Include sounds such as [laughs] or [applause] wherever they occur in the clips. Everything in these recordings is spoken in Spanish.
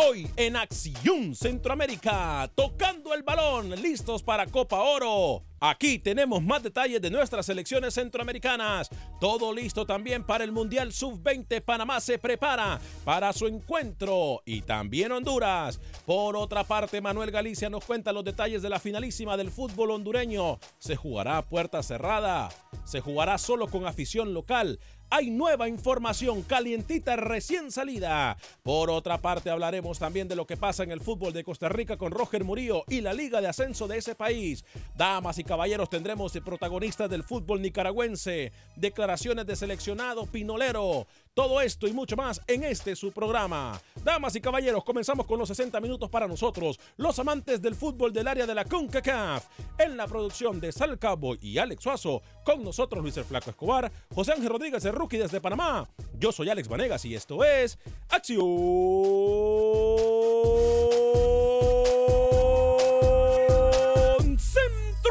Hoy en Acción Centroamérica, tocando el balón, listos para Copa Oro. Aquí tenemos más detalles de nuestras selecciones centroamericanas. Todo listo también para el Mundial Sub-20. Panamá se prepara para su encuentro y también Honduras. Por otra parte, Manuel Galicia nos cuenta los detalles de la finalísima del fútbol hondureño. Se jugará a puerta cerrada. Se jugará solo con afición local hay nueva información calientita recién salida. Por otra parte, hablaremos también de lo que pasa en el fútbol de Costa Rica con Roger Murillo y la liga de ascenso de ese país. Damas y caballeros, tendremos de protagonistas del fútbol nicaragüense, declaraciones de seleccionado pinolero. Todo esto y mucho más en este su programa. Damas y caballeros, comenzamos con los 60 minutos para nosotros, los amantes del fútbol del área de la CONCACAF. En la producción de Sal Cowboy y Alex Suazo, con nosotros Luis el Flaco Escobar, José Ángel Rodríguez, el rookie desde Panamá. Yo soy Alex Vanegas y esto es Acción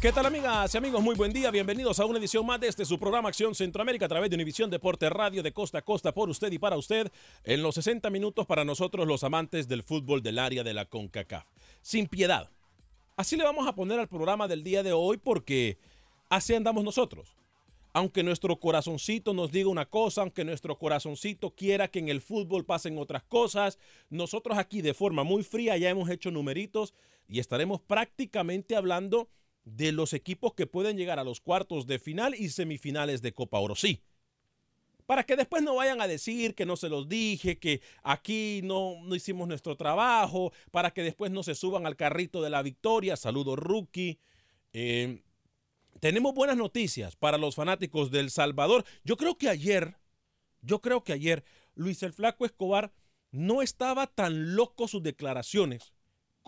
¿Qué tal amigas y amigos? Muy buen día, bienvenidos a una edición más de este su programa Acción Centroamérica a través de Univisión Deporte Radio de costa a costa por usted y para usted en los 60 minutos para nosotros los amantes del fútbol del área de la CONCACAF. Sin piedad. Así le vamos a poner al programa del día de hoy porque así andamos nosotros. Aunque nuestro corazoncito nos diga una cosa, aunque nuestro corazoncito quiera que en el fútbol pasen otras cosas, nosotros aquí de forma muy fría ya hemos hecho numeritos y estaremos prácticamente hablando de los equipos que pueden llegar a los cuartos de final y semifinales de Copa Oro. Sí. Para que después no vayan a decir que no se los dije, que aquí no, no hicimos nuestro trabajo, para que después no se suban al carrito de la victoria. Saludo, rookie. Eh, tenemos buenas noticias para los fanáticos del Salvador. Yo creo que ayer, yo creo que ayer Luis el Flaco Escobar no estaba tan loco sus declaraciones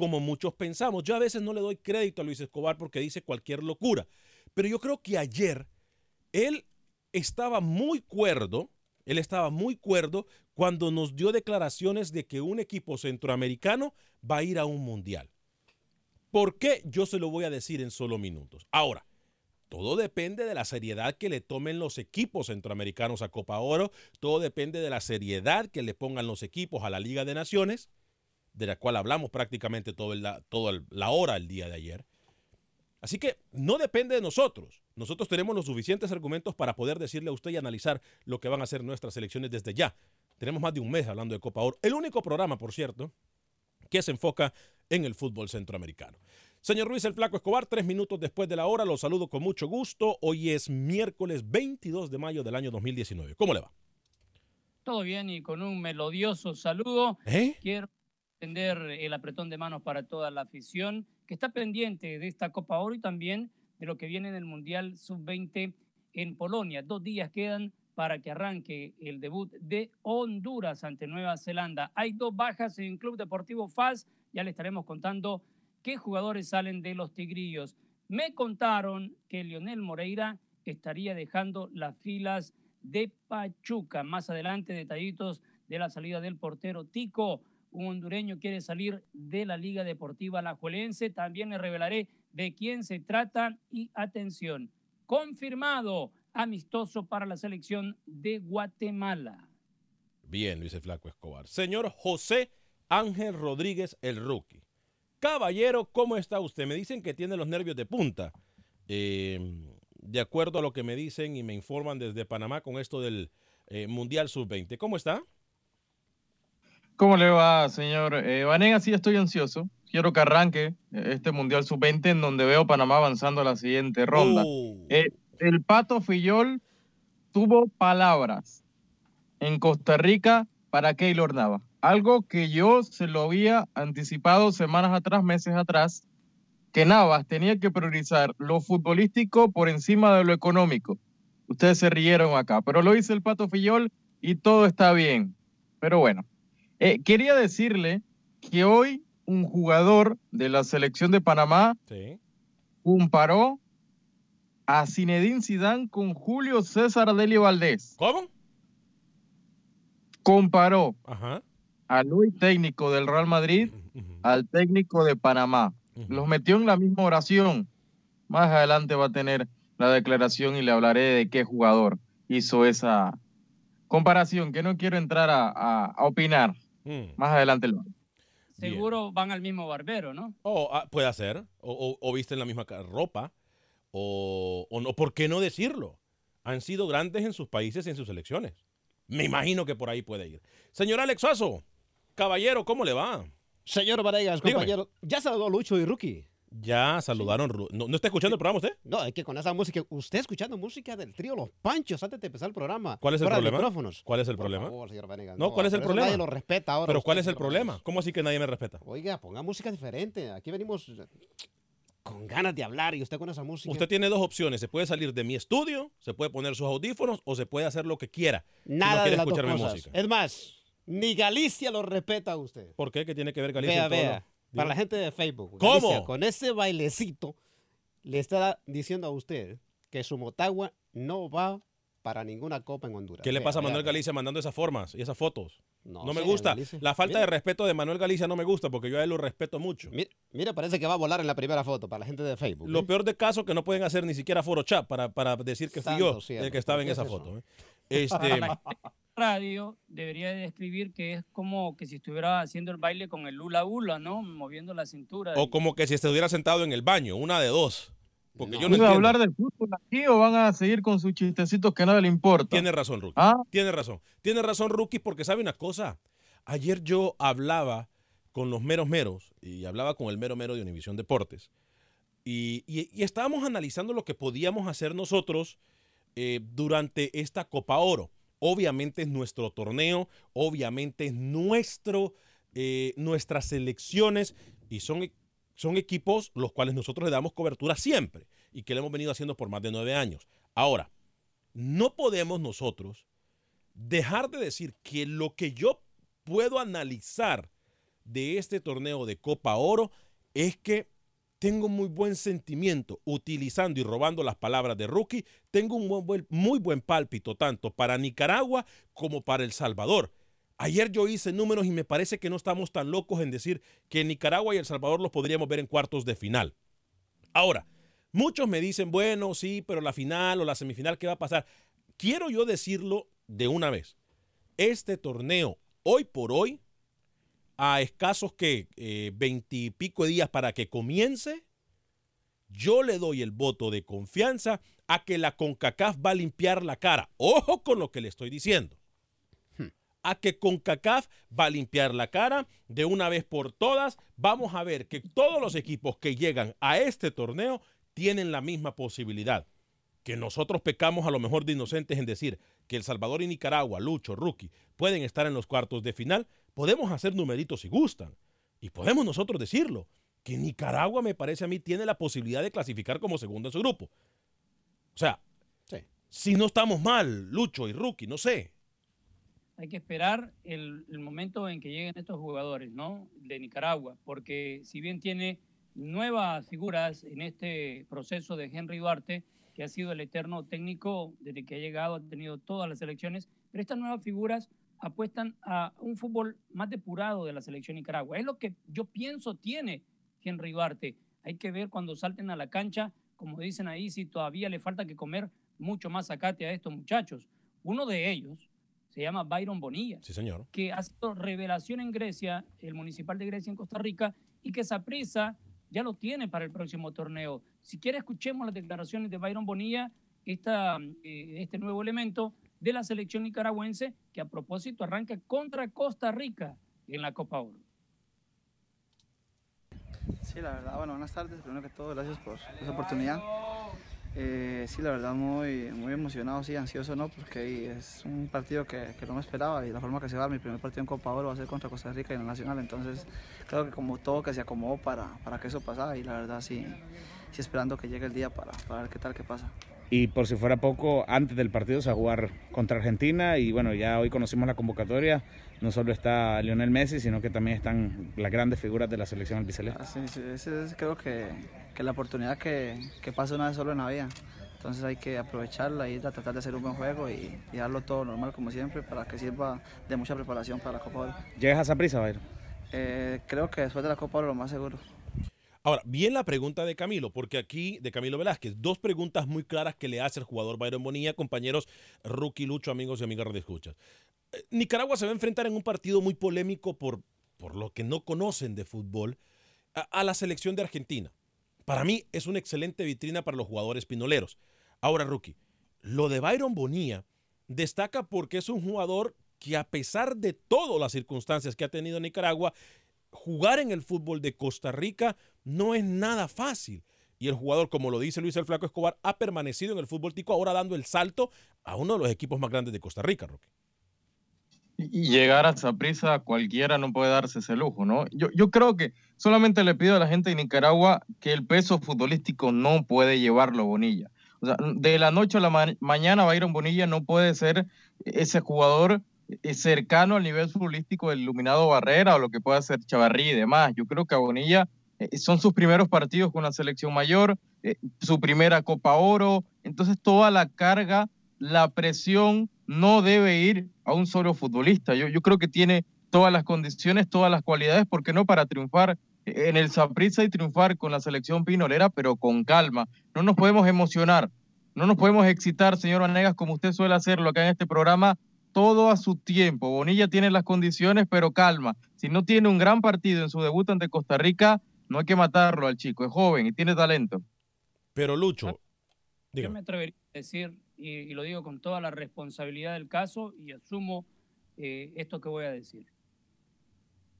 como muchos pensamos. Yo a veces no le doy crédito a Luis Escobar porque dice cualquier locura, pero yo creo que ayer él estaba muy cuerdo, él estaba muy cuerdo cuando nos dio declaraciones de que un equipo centroamericano va a ir a un mundial. ¿Por qué? Yo se lo voy a decir en solo minutos. Ahora, todo depende de la seriedad que le tomen los equipos centroamericanos a Copa Oro, todo depende de la seriedad que le pongan los equipos a la Liga de Naciones de la cual hablamos prácticamente toda la, toda la hora el día de ayer. Así que no depende de nosotros. Nosotros tenemos los suficientes argumentos para poder decirle a usted y analizar lo que van a hacer nuestras elecciones desde ya. Tenemos más de un mes hablando de Copa Oro. El único programa, por cierto, que se enfoca en el fútbol centroamericano. Señor Ruiz el Flaco Escobar, tres minutos después de la hora, los saludo con mucho gusto. Hoy es miércoles 22 de mayo del año 2019. ¿Cómo le va? Todo bien y con un melodioso saludo. ¿Eh? Quiero extender el apretón de manos para toda la afición que está pendiente de esta Copa Oro y también de lo que viene en el Mundial Sub-20 en Polonia. Dos días quedan para que arranque el debut de Honduras ante Nueva Zelanda. Hay dos bajas en Club Deportivo FAS, ya le estaremos contando qué jugadores salen de los Tigrillos. Me contaron que Lionel Moreira estaría dejando las filas de Pachuca. Más adelante, detallitos de la salida del portero Tico. Un hondureño quiere salir de la Liga Deportiva Alajuelense. También le revelaré de quién se trata y atención, confirmado amistoso para la selección de Guatemala. Bien, Luis Flaco Escobar. Señor José Ángel Rodríguez, el rookie. Caballero, ¿cómo está usted? Me dicen que tiene los nervios de punta. Eh, de acuerdo a lo que me dicen y me informan desde Panamá con esto del eh, Mundial Sub-20. ¿Cómo está? ¿Cómo le va, señor eh, Vanega? Sí, estoy ansioso. Quiero que arranque este Mundial Sub-20 en donde veo Panamá avanzando a la siguiente ronda. Uh, Eh, el Pato Fillol tuvo palabras en Costa Rica para Keylor Nava. Algo que yo se lo había anticipado semanas atrás, meses atrás, que Navas tenía que priorizar lo futbolístico por encima de lo económico. Ustedes se rieron acá, pero lo hizo el Pato Fillol y todo está bien. Pero bueno, eh, quería decirle que hoy un jugador de la selección de Panamá sí. comparó a Zinedine Zidane con Julio César Deli Valdés. ¿Cómo? Comparó Ajá. al hoy técnico del Real Madrid al técnico de Panamá. Los metió en la misma oración. Más adelante va a tener la declaración y le hablaré de qué jugador hizo esa comparación, que no quiero entrar a, a- a opinar. Mm. Más adelante lo. Bien. Seguro van al mismo barbero, ¿no? O ah, puede ser, o, o, o visten la misma ropa, o, o no, ¿por qué no decirlo? Han sido grandes en sus países y en sus elecciones. Me imagino que por ahí puede ir. Señor Alex Suazo, caballero, ¿cómo le va? Señor Varegas, Dígame. compañero, ya saludó Lucho y Rookie. Ya saludaron. ¿No, ¿No está escuchando el programa usted? No, es que con esa música, usted escuchando música del trío Los Panchos antes de empezar el programa. ¿Cuál es el problema? micrófonos. ¿Cuál es el Por problema? favor, señor No, ¿cuál es el problema? Nadie lo respeta ahora. Pero ¿cuál es el problema? ¿Cómo así que nadie me respeta? Oiga, ponga música diferente. Aquí venimos con ganas de hablar y usted con esa música. Usted tiene dos opciones. Se puede salir de mi estudio, se puede poner sus audífonos o se puede hacer lo que quiera. Nada quiere de las dos mi música. Es más, ni Galicia lo respeta a usted. ¿Por qué? ¿Qué tiene que ver Galicia? Vea, en todo vea. Para la gente de Facebook. ¿Cómo? Con ese bailecito, le está diciendo a usted que su Motagua no va para ninguna copa en Honduras. ¿Qué le pasa a Manuel. Galicia mandando esas formas y esas fotos? No, No me gusta. Galicia. La falta Mira, de respeto de Manuel Galicia no me gusta porque yo a él lo respeto mucho. Mira, mira, parece que va a volar en la primera foto para la gente de Facebook. Lo ¿eh? peor de caso que no pueden hacer ni siquiera Photoshop para, para decir que fui yo cielo, el que estaba ¿por en esa eso? foto. ¿eh? Este, [laughs] [laughs] Radio debería de describir que es como que si estuviera haciendo el baile con el hula hula, ¿no? Moviendo la cintura. o como que si estuviera sentado en el baño, una de dos. Porque No. yo no ¿Iba a hablar del fútbol aquí o van a seguir con sus chistecitos que nada le importa? Tiene razón, Rookie. Ah, Tiene razón. Tiene razón, Rookie, porque sabe una cosa. Ayer yo hablaba con los meros meros y hablaba con el mero mero de Univisión Deportes. Y, y- y estábamos analizando lo que podíamos hacer nosotros eh, durante esta Copa Oro. Obviamente es nuestro torneo, obviamente es nuestro, eh, nuestras selecciones y son, e- son equipos los cuales nosotros le damos cobertura siempre y que lo hemos venido haciendo por más de nueve años. Ahora, no podemos nosotros dejar de decir que lo que yo puedo analizar de este torneo de Copa Oro es que tengo muy buen sentimiento utilizando y robando las palabras de Rookie. Tengo un buen- buen- muy buen pálpito tanto para Nicaragua como para El Salvador. Ayer yo hice números y me parece que no estamos tan locos en decir que Nicaragua y El Salvador los podríamos ver en cuartos de final. Ahora, muchos me dicen, bueno, sí, pero la final o la semifinal, ¿qué va a pasar? Quiero yo decirlo de una vez. Este torneo, hoy por hoy, a escasos que veintipico de días para que comience, yo le doy el voto de confianza a que la CONCACAF va a limpiar la cara. Ojo con lo que le estoy diciendo. a que CONCACAF va a limpiar la cara de una vez por todas. Vamos a ver que todos los equipos que llegan a este torneo tienen la misma posibilidad. Que nosotros pecamos a lo mejor de inocentes en decir que El Salvador y Nicaragua, Lucho, Rookie, pueden estar en los cuartos de final. Podemos hacer numeritos si gustan. Y podemos nosotros decirlo. Que Nicaragua, me parece a mí, tiene la posibilidad de clasificar como segundo en su grupo. O sea, si no estamos mal, Lucho y Rookie, no sé. Hay que esperar el, el, momento en que lleguen estos jugadores, ¿no? De Nicaragua, porque si bien tiene nuevas figuras en este proceso de Henry Duarte, que ha sido el eterno técnico desde que ha llegado, ha tenido todas las elecciones, pero estas nuevas figuras apuestan a un fútbol más depurado de la selección Nicaragua. Es lo que yo pienso tiene Henry Duarte. Hay que ver cuando salten a la cancha, como dicen ahí, si todavía le falta que comer mucho más sacate a estos muchachos. Uno de ellos se llama Byron Bonilla. Sí, señor. Que ha sido revelación en Grecia, el municipal de Grecia en Costa Rica, y que esa prisa ya lo tiene para el próximo torneo. Si quiere, escuchemos las declaraciones de Byron Bonilla, esta, eh, este nuevo elemento de la selección nicaragüense, que a propósito arranca contra Costa Rica en la Copa Oro. Sí, la verdad, bueno, buenas tardes. Primero que todo, gracias por esa oportunidad. Eh, sí, la verdad, muy, muy emocionado, sí, ansioso, ¿no? Porque es un partido que, no me esperaba y la forma que se va, mi primer partido en Copa Oro va a ser contra Costa Rica y en el Nacional. Entonces, creo que como todo que se acomodó para, para que eso pasara y la verdad, sí, sí esperando que llegue el día para, para ver qué tal, qué pasa. Y por si fuera poco, antes del partido se va a jugar contra Argentina y bueno, ya hoy conocimos la convocatoria. No solo está Lionel Messi, sino que también están las grandes figuras de la selección albiceleste. Ah, sí, sí, esa es creo que, que la oportunidad que, que, pasa una vez solo en la vida. Entonces hay que aprovecharla y tratar de hacer un buen juego y, y, darlo todo normal como siempre para que sirva de mucha preparación para la Copa Oro. ¿Llegas a esa prisa, Bayro? Eh, creo que después de la Copa Oro lo más seguro. Ahora, bien la pregunta de Camilo, porque aquí, de Camilo Velázquez, dos preguntas muy claras que le hace el jugador Byron Bonilla, compañeros Rookie Lucho, amigos y amigas de escuchas. Eh, Nicaragua se va a enfrentar en un partido muy polémico por, por lo que no conocen de fútbol a, a la selección de Argentina. Para mí es una excelente vitrina para los jugadores pinoleros. Ahora, Rookie, lo de Byron Bonilla destaca porque es un jugador que a pesar de todas las circunstancias que ha tenido Nicaragua, jugar en el fútbol de Costa Rica no es nada fácil. Y el jugador, como lo dice Luis el Flaco Escobar, ha permanecido en el fútbol tico, ahora dando el salto a uno de los equipos más grandes de Costa Rica, Roque. Y llegar a esa prisa, cualquiera no puede darse ese lujo, ¿no? Yo, yo creo que solamente le pido a la gente de Nicaragua que el peso futbolístico no puede llevarlo Bonilla. O sea, de la noche a la ma mañana Byron Bonilla no puede ser ese jugador cercano al nivel futbolístico del Iluminado Barrera o lo que pueda hacer Chavarrí y demás. Yo creo que a Bonilla eh, son sus primeros partidos con la selección mayor, eh, su primera Copa Oro, entonces toda la carga, la presión no debe ir a un solo futbolista. Yo, yo creo que tiene todas las condiciones, todas las cualidades, porque no para triunfar en el Saprissa y triunfar con la selección pinolera, pero con calma. No nos podemos emocionar, no nos podemos excitar, señor Vanegas, como usted suele hacerlo acá en este programa, todo a su tiempo. Bonilla tiene las condiciones, pero calma. Si no tiene un gran partido en su debut ante Costa Rica, no hay que matarlo al chico, es joven y tiene talento. Pero Lucho, yo me atrevería a decir, y, y, lo digo con toda la responsabilidad del caso, y asumo eh, esto que voy a decir.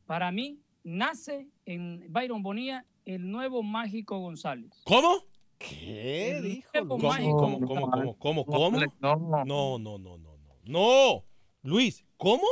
Para mí, nace en Byron Bonilla el nuevo Mágico González. ¿Cómo? ¿Qué El dijo? ¿Cómo? ¿Cómo? ¿Cómo? ¿Cómo? ¿Cómo? ¿Cómo? No, No, no, no, no, no. No, Luis, ¿cómo?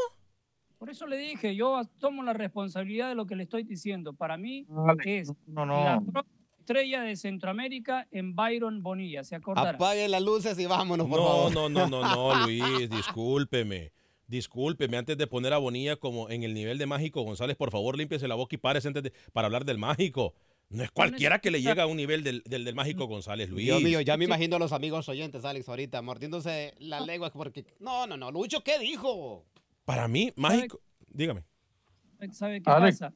Por eso le dije, yo tomo la responsabilidad de lo que le estoy diciendo. Para mí Vale, es no, la no. estrella de Centroamérica en Byron Bonilla, ¿se acordará? Apaguen las luces y vámonos, por No, favor. no, no, no, no, [laughs] Luis, discúlpeme. Discúlpeme, antes de poner a Bonilla como en el nivel de Mágico González, por favor, límpiese la boca y párese antes de, para hablar del Mágico. No es cualquiera que le llega a un nivel del, del, del Mágico González, Luis. Dios mío, ya me imagino a los amigos oyentes, Alex, ahorita mordiéndose la lengua porque... No, no, no, Lucho, ¿qué dijo? Para mí, Mágico... Dígame, ¿Sabe qué Alex. pasa?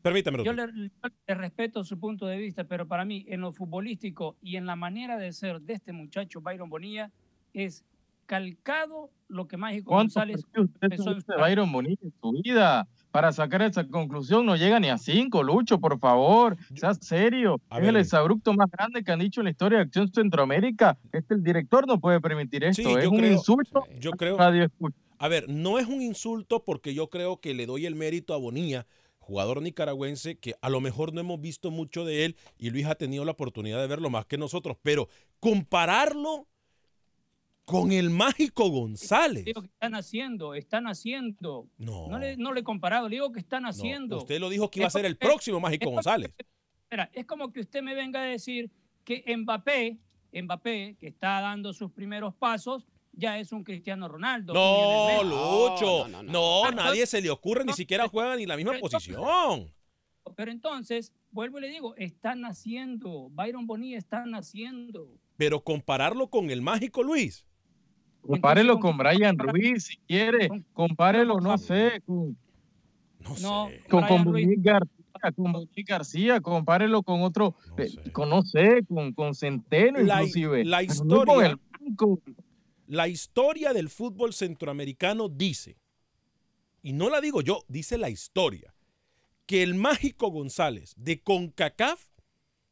permítame. Yo le, le respeto su punto de vista, pero para mí, en lo futbolístico y en la manera de ser de este muchacho Byron Bonilla, es calcado lo que Mágico ¿Cuántos González usted empezó en de. Byron Bonilla en su vida? Para sacar esa conclusión no llega ni a cinco, Lucho, por favor, sea serio. A es ver, el exabrupto más grande que han dicho en la historia de Acción Centroamérica. Este el director no puede permitir esto, Sí, es yo un creo- insulto Yo creo, Radio Escucha. A ver, no es un insulto porque yo creo que le doy el mérito a Bonilla, jugador nicaragüense, que a lo mejor no hemos visto mucho de él y Luis ha tenido la oportunidad de verlo más que nosotros, pero compararlo con el mágico González. Digo que están haciendo, están haciendo. No. No le, no le he comparado, le digo que están haciendo. usted lo dijo que iba a ser el próximo mágico González. espera, es como que usted me venga a decir que Mbappé, Mbappé, que está dando sus primeros pasos, ya es un Cristiano Ronaldo. No. Lucho. no, No, no, no. nadie se le ocurre, ni siquiera juega ni la misma Pero entonces- posición. Pero entonces, vuelvo y le digo, están naciendo. Byron Bonilla está naciendo. Pero compararlo con el mágico Luis. Compárelo con ¿con- Brian Ruiz si quiere. con- Compárelo, con- no sé, con, No, sé. con, con. Bonic García, con Bonic García, compárelo con otro, No sé. con, no sé, con, con Centeno La- inclusive. la no con historia- el banco. La historia del fútbol centroamericano dice, y no la digo yo, dice la historia, que el mágico González de CONCACAF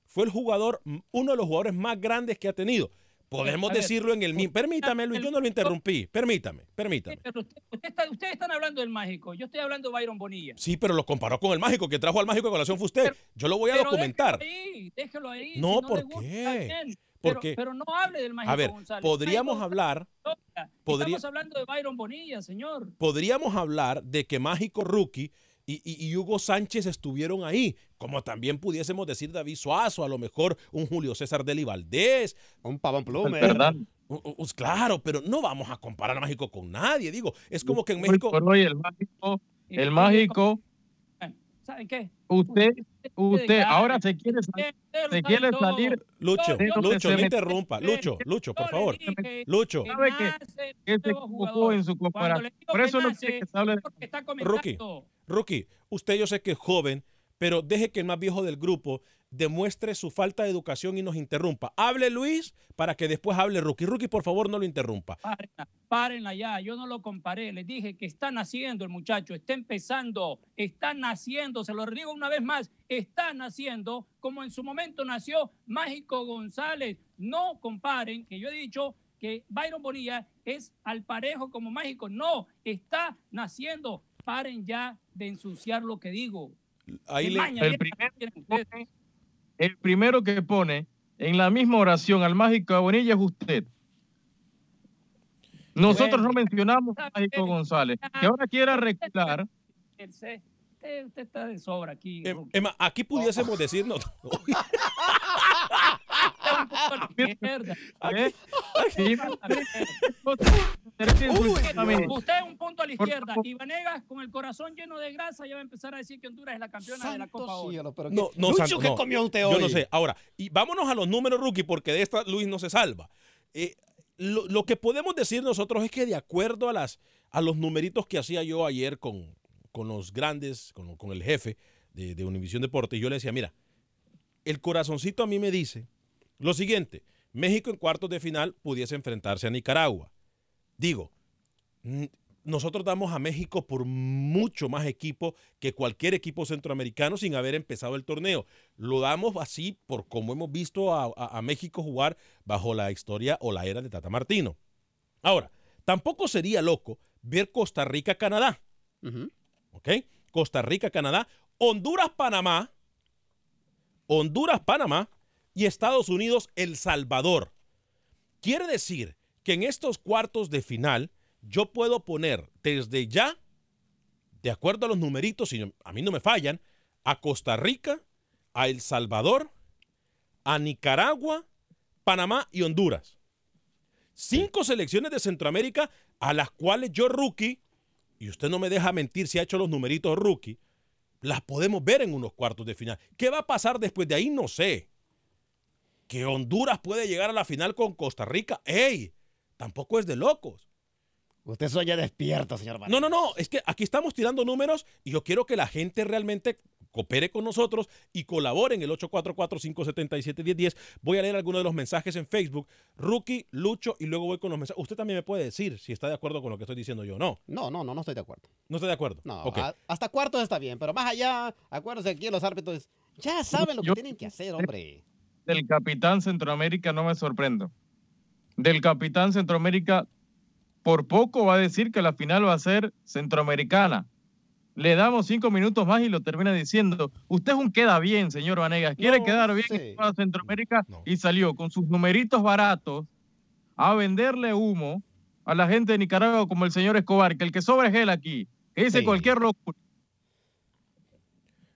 fue el jugador, uno de los jugadores más grandes que ha tenido. Podemos ver, decirlo en el mismo. Permítame, Luis, yo no lo interrumpí. Permítame, permítame. Pero usted- usted está- ustedes están hablando del mágico. Yo estoy hablando de Byron Bonilla. Sí, pero lo comparó con el mágico que trajo al mágico de colación fue usted. Yo lo voy a documentar. Déjelo ahí, déjelo ahí. No, si ¿por le gusta, qué? Está bien. ¿Por Pero, no hable del mágico A ver, González. podríamos Mágico hablar, podría- Estamos hablando de Byron Bonilla, señor. podríamos hablar de que Mágico Rookie y, y- y Hugo Sánchez estuvieron ahí, como también pudiésemos decir David Suazo, a lo mejor un Julio César Deli Valdés, Un pavón plume. Claro, pero no vamos a comparar a Mágico con nadie, digo, es como que en México, por hoy el mágico, el mágico, ¿Saben qué? Usted, usted ahora se quiere se quiere salir, Lucho, Lucho, no interrumpa, Lucho, Lucho, por favor, Lucho, que ¿Sabe qué? nace que se equivocó en su comparación. Por que eso no quiere que se hable de comentando. Rookie, usted yo sé que es joven, pero deje que el más viejo del grupo demuestre su falta de educación y nos interrumpa. Hable Luis para que después hable Rookie. Rookie, por favor, no lo interrumpa. Párenla, párenla ya, yo no lo comparé, les dije que está naciendo el muchacho, está empezando, está naciendo, se lo digo una vez más, está naciendo como en su momento nació Mágico González. No comparen, que yo he dicho que Byron Bonilla es al parejo como Mágico, no, está naciendo. Paren ya de ensuciar lo que digo. Ahí le, El primer-. El primero que pone en la misma oración al mágico de Bonilla es usted. Nosotros Bueno. no mencionamos al mágico bien. González. Que ahora quiera recular, Usted, usted- usted está de sobra aquí. Rookie. Emma, aquí pudiésemos decirnos. [laughs] [laughs] Está Usted es un punto a la izquierda y Vanegas con el corazón lleno de grasa ya va a empezar a decir que Honduras es la campeona de la Copa Oro. cielo, pero No, no, Lucho, Santo, ¿qué no. comió usted hoy? Yo no sé. Ahora, y vámonos a los números, Rookie, porque de esta Luis no se salva. Eh, lo, lo que podemos decir nosotros es que de acuerdo a, las, a los numeritos que hacía yo ayer con, con los grandes, con, con el jefe de, de Univisión Deportes, yo le decía, mira, el corazoncito a mí me dice lo siguiente, México en cuartos de final pudiese enfrentarse a Nicaragua. Digo, nosotros damos a México por mucho más equipo que cualquier equipo centroamericano sin haber empezado el torneo. Lo damos así por como hemos visto a, a- a México jugar bajo la historia o la era de Tata Martino. Ahora, tampoco sería loco ver Costa Rica-Canadá. ¿ok? Costa Rica, Canadá, Honduras, Panamá, Honduras, Panamá y Estados Unidos, El Salvador. Quiere decir que en estos cuartos de final yo puedo poner desde ya, de acuerdo a los numeritos, si a mí no me fallan, a Costa Rica, a El Salvador, a Nicaragua, Panamá y Honduras. Cinco selecciones de Centroamérica a las cuales yo, rookie, y usted no me deja mentir si ha hecho los numeritos rookie, las podemos ver en unos cuartos de final. ¿Qué va a pasar después de ahí? No sé. Que Honduras puede llegar a la final con Costa Rica. ¡Ey! Tampoco es de locos. Usted sueña despierto, señor No, no, no. Es que aquí estamos tirando números y yo quiero que la gente realmente coopere con nosotros y colabore en el 844-577-1010. Voy a leer algunos de los mensajes en Facebook. Rookie, Lucho y luego voy con los mensajes. Usted también me puede decir si está de acuerdo con lo que estoy diciendo yo o no. No, no, no, no estoy de acuerdo. ¿No está de acuerdo? No, Ok. a- hasta cuartos está bien, pero más allá, acuérdense aquí los árbitros ya saben lo que Yo- tienen que hacer, hombre. Del capitán Centroamérica no me sorprendo. Del capitán Centroamérica por poco va a decir que la final va a ser centroamericana. Le damos cinco minutos más y lo termina diciendo. Usted es un queda bien, señor Vanegas. Quiere No, quedar bien en toda Centroamérica y salió con sus numeritos baratos a venderle humo a la gente de Nicaragua como el señor Escobar, que el que sobra es él aquí, que dice Sí. cualquier locura.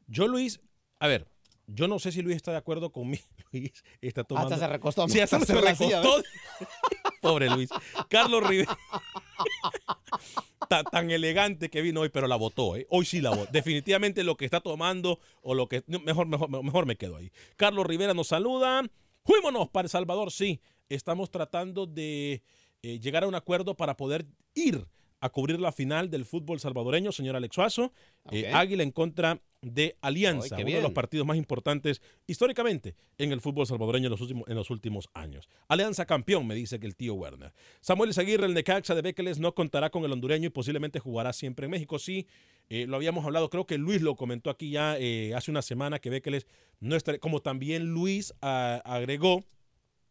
Yo, Luis, a ver, yo no sé si Luis está de acuerdo conmigo. [laughs] Luis está tomando. Hasta se recostó. Sí, hasta [laughs] se Se recostó. [laughs] Pobre Luis. Carlos Rivera. Ta- tan elegante que vino hoy, pero la votó, ¿eh? Hoy sí la votó. Definitivamente lo que está tomando o lo que... Mejor, mejor, mejor me quedo ahí. Carlos Rivera nos saluda. Fuímonos para El Salvador, sí. Estamos tratando de eh, llegar a un acuerdo para poder ir a cubrir la final del fútbol salvadoreño, señor Alex Suazo. Eh. Águila en contra de Alianza, Ay, uno de los partidos más importantes históricamente en el fútbol salvadoreño en los, últimos, en los últimos años. Alianza campeón, me dice que el tío Werner. Samuel Zaguirre, el Necaxa de Bekeles, no contará con el hondureño y posiblemente jugará siempre en México. Sí, eh, lo habíamos hablado, creo que Luis lo comentó aquí ya eh, hace una semana que Bekeles no estará, como también Luis ah, agregó,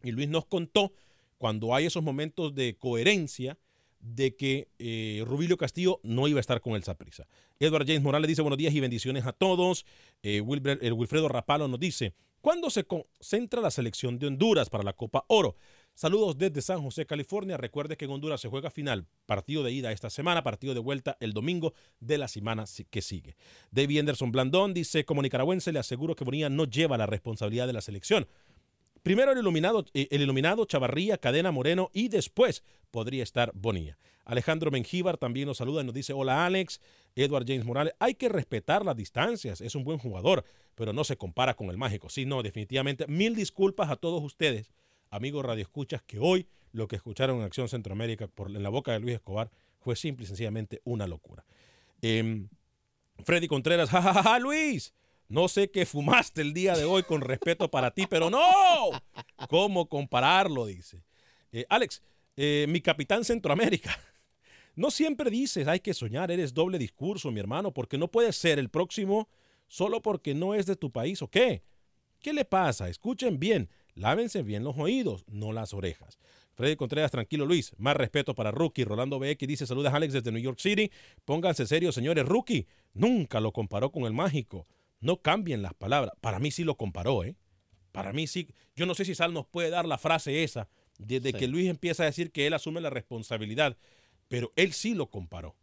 y Luis nos contó, cuando hay esos momentos de coherencia, de que eh, Rubilio Castillo no iba a estar con el Saprissa. Edward James Morales dice buenos días y bendiciones a todos. Eh, el Wilfredo Rapalo nos dice, ¿cuándo se concentra la selección de Honduras para la Copa Oro? Saludos desde San José, California. Recuerde que en Honduras se juega final, partido de ida esta semana, partido de vuelta el domingo de la semana que sigue. David Anderson Blandón dice, como nicaragüense le aseguro que Bonilla no lleva la responsabilidad de la selección. Primero el iluminado, eh, el iluminado Chavarría, Cadena Moreno y después podría estar Bonilla. Alejandro Mengíbar también nos saluda y nos dice, hola Alex, Edward James Morales, hay que respetar las distancias, es un buen jugador, pero no se compara con el mágico. Sí, no, definitivamente, mil disculpas a todos ustedes, amigos radioescuchas, que hoy lo que escucharon en Acción Centroamérica por, en la boca de Luis Escobar fue simple y sencillamente una locura. Em, Freddy Contreras, jajaja, Luis, no sé qué fumaste el día de hoy con respeto para ti, pero no. ¿Cómo compararlo? Dice. Eh, Alex, eh, mi capitán Centroamérica. No siempre dices hay que soñar, eres doble discurso, mi hermano, porque no puedes ser el próximo solo porque no es de tu país o qué. ¿Qué le pasa? Escuchen bien, lávense bien los oídos, no las orejas. Freddy Contreras, tranquilo Luis, más respeto para Rookie. Rolando BX dice, saludas Alex desde New York City. Pónganse serios, señores. Rookie nunca lo comparó con el mágico. No cambien las palabras. Para mí sí lo comparó, ¿eh? Para mí sí. Yo no sé si Sal nos puede dar la frase esa, desde Sí. que Luis empieza a decir que él asume la responsabilidad, pero él sí lo comparó.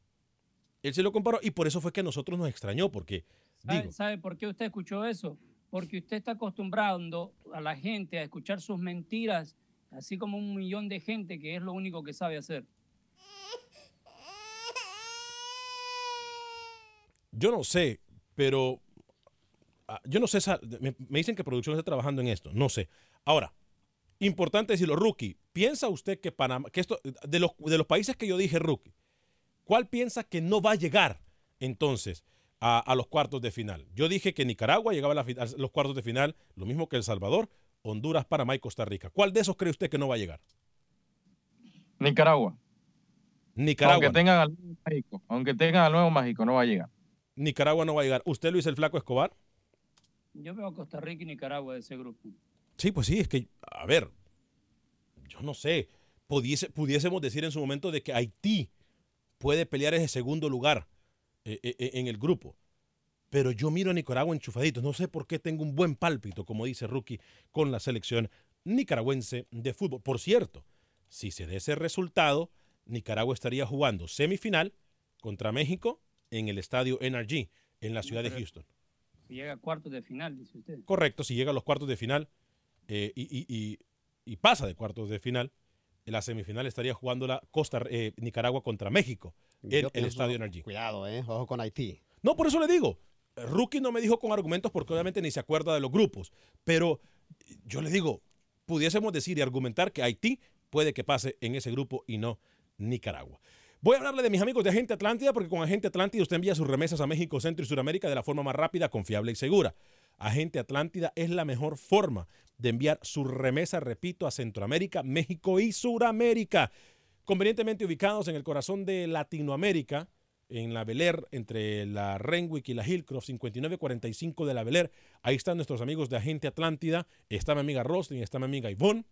Él sí lo comparó y por eso fue que a nosotros nos extrañó, porque, ¿Sabe, digo, sabe por qué usted escuchó eso? Porque usted está acostumbrando a la gente a escuchar sus mentiras, así como un millón de gente que es lo único que sabe hacer. yo no sé, pero yo no sé, me, me dicen que producción está trabajando en esto, no sé. Ahora, importante decirlo, rookie, ¿piensa usted que Panamá, que esto, de los, de los países que yo dije rookie, ¿cuál piensa que no va a llegar entonces a, a los cuartos de final? Yo dije que Nicaragua llegaba a, la fi- a los cuartos de final, lo mismo que El Salvador, Honduras, Panamá y Costa Rica. ¿Cuál de esos cree usted que no va a llegar? Nicaragua. Nicaragua. Aunque tengan al nuevo mágico, aunque tengan al nuevo mágico, no va a llegar. Nicaragua no va a llegar. ¿Usted, Luis el Flaco Escobar? Yo veo a Costa Rica y Nicaragua de ese grupo. Sí, pues sí, es que, a ver, yo no sé, pudiese, pudiésemos decir en su momento de que Haití puede pelear ese segundo lugar eh, eh, eh, en el grupo. Pero yo miro a Nicaragua enchufadito. No sé por qué tengo un buen pálpito, como dice Rookie, con la selección nicaragüense de fútbol. Por cierto, si se da ese resultado, Nicaragua estaría jugando semifinal contra México en el estadio NRG, en la ciudad de Houston. Si llega a cuartos de final, dice usted. Correcto, si llega a los cuartos de final eh, y, y- y- y pasa de cuartos de final, en la semifinal estaría jugando la Costa eh, Nicaragua contra México en el estadio NRG. Cuidado, eh. Ojo con Haití. No, por eso le digo. Rookie no me dijo con argumentos porque obviamente ni se acuerda de los grupos. Pero yo le digo, pudiésemos decir y argumentar que Haití puede que pase en ese grupo y no Nicaragua. Voy a hablarle de mis amigos de Agente Atlántida porque con Agente Atlántida usted envía sus remesas a México, Centro y Sudamérica de la forma más rápida, confiable y segura. Agente Atlántida es la mejor forma de enviar su remesa, repito, a Centroamérica, México y Sudamérica. Convenientemente ubicados en el corazón de Latinoamérica, en la Bel Air, entre la Renwick y la Hillcroft, 5945 de la Bel Air. Ahí están nuestros amigos de Agente Atlántida. Está mi amiga Roslyn, está mi amiga Ivonne.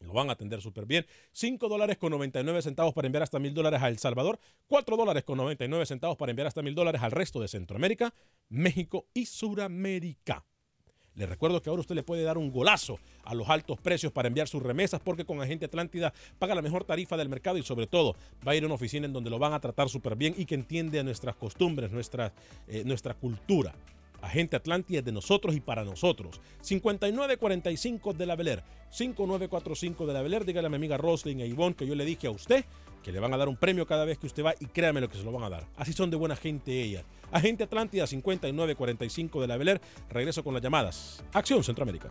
Lo van a atender súper bien. 5 dólares con 99 centavos para enviar hasta mil dólares a El Salvador. 4 dólares con 99 centavos para enviar hasta mil dólares al resto de Centroamérica, México y Suramérica. Le recuerdo que ahora usted le puede dar un golazo a los altos precios para enviar sus remesas porque con Agente Atlántida paga la mejor tarifa del mercado y sobre todo va a ir a una oficina en donde lo van a tratar súper bien y que entiende nuestras costumbres, nuestra, eh, nuestra cultura. Agente Atlántida es de nosotros y para nosotros. 5945 de la Beler, 5945 de la Beler. Dígale a mi amiga Roslyn e Ivonne que yo le dije a usted que le van a dar un premio cada vez que usted va y créame lo que se lo van a dar. Así son de buena gente ellas. Agente Atlántida 5945 de la Beler. Regreso con las llamadas. Acción Centroamérica.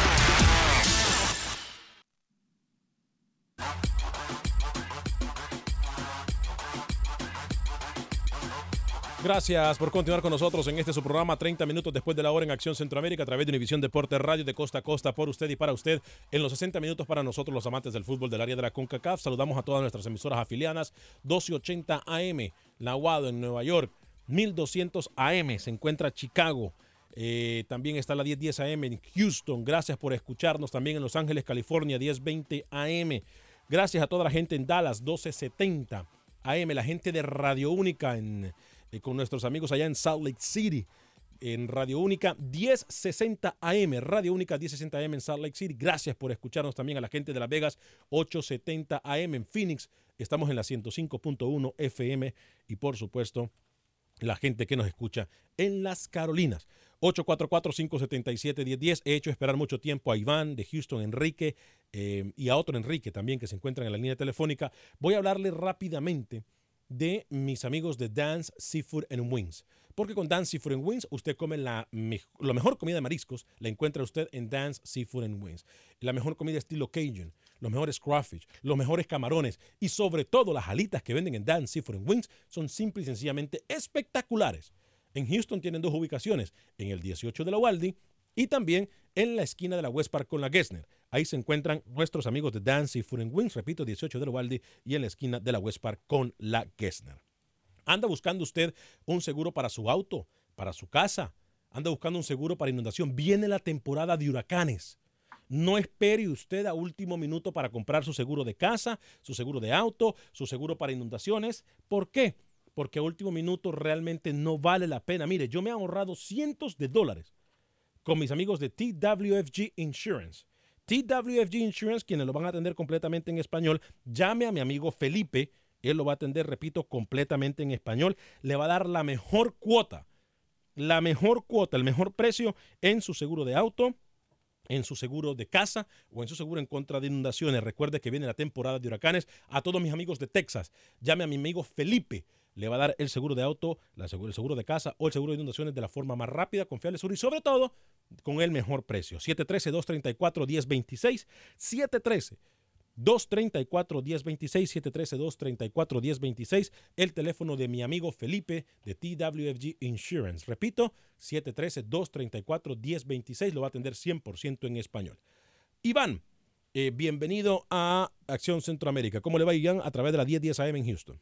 Gracias por continuar con nosotros en este su programa 30 minutos después de la hora en Acción Centroamérica a través de Univisión Deporte Radio de costa a costa por usted y para usted en los 60 minutos para nosotros los amantes del fútbol del área de la CONCACAF. Saludamos a todas nuestras emisoras afiliadas 1280 AM, La Guado en Nueva York, 1200 AM se encuentra Chicago. Eh, también está la 1010 AM en Houston. Gracias por escucharnos también en Los Ángeles, California, 1020 AM. Gracias a toda la gente en Dallas, 1270 AM, la gente de Radio Única en eh, con nuestros amigos allá en Salt Lake City, en Radio Única 1060 AM, Radio Única 1060 AM en Salt Lake City. Gracias por escucharnos también a la gente de Las Vegas 870 AM en Phoenix. Estamos en la 105.1 FM y por supuesto la gente que nos escucha en las Carolinas. 844-577-1010. He hecho esperar mucho tiempo a Iván de Houston, Enrique, eh, y a otro Enrique también que se encuentran en la línea telefónica. Voy a hablarle rápidamente de mis amigos de Dance Seafood and Wings. Porque con Dance Seafood and Wings usted come la, mejor comida de mariscos, la encuentra usted en Dance Seafood and Wings. La mejor comida estilo Cajun, los mejores crawfish, los mejores camarones y sobre todo las alitas que venden en Dance Seafood and Wings son simple y sencillamente espectaculares. En Houston tienen dos ubicaciones, en el 18 de la Waldy y también en la esquina de la West Park con la Gessner. Ahí se encuentran nuestros amigos de Dance and Wings, repito, 18 de Ubaldi y en la esquina de la West Park con la Gessner. ¿Anda buscando usted un seguro para su auto, para su casa? ¿Anda buscando un seguro para inundación? Viene la temporada de huracanes. No espere usted a último minuto para comprar su seguro de casa, su seguro de auto, su seguro para inundaciones. ¿Por qué? Porque a último minuto realmente no vale la pena. Mire, yo me he ahorrado cientos de dólares con mis amigos de TWFG Insurance. TWFG Insurance, quienes lo van a atender completamente en español, llame a mi amigo Felipe. Él lo va a atender, repito, completamente en español. Le va a dar la mejor cuota, la mejor cuota, el mejor precio en su seguro de auto, en su seguro de casa o en su seguro en contra de inundaciones. Recuerde que viene la temporada de huracanes. A todos mis amigos de Texas, llame a mi amigo Felipe le va a dar el seguro de auto, el seguro de casa o el seguro de inundaciones de la forma más rápida, confiable, segura y sobre todo con el mejor precio. 713-234-1026. 713. 234-1026, 713-234-1026, el teléfono de mi amigo Felipe de TWFG Insurance. Repito, 713-234-1026, lo va a atender 100% en español. Iván, eh, bienvenido a Acción Centroamérica. ¿Cómo le va, Iván? A través de la 1010 AM en Houston.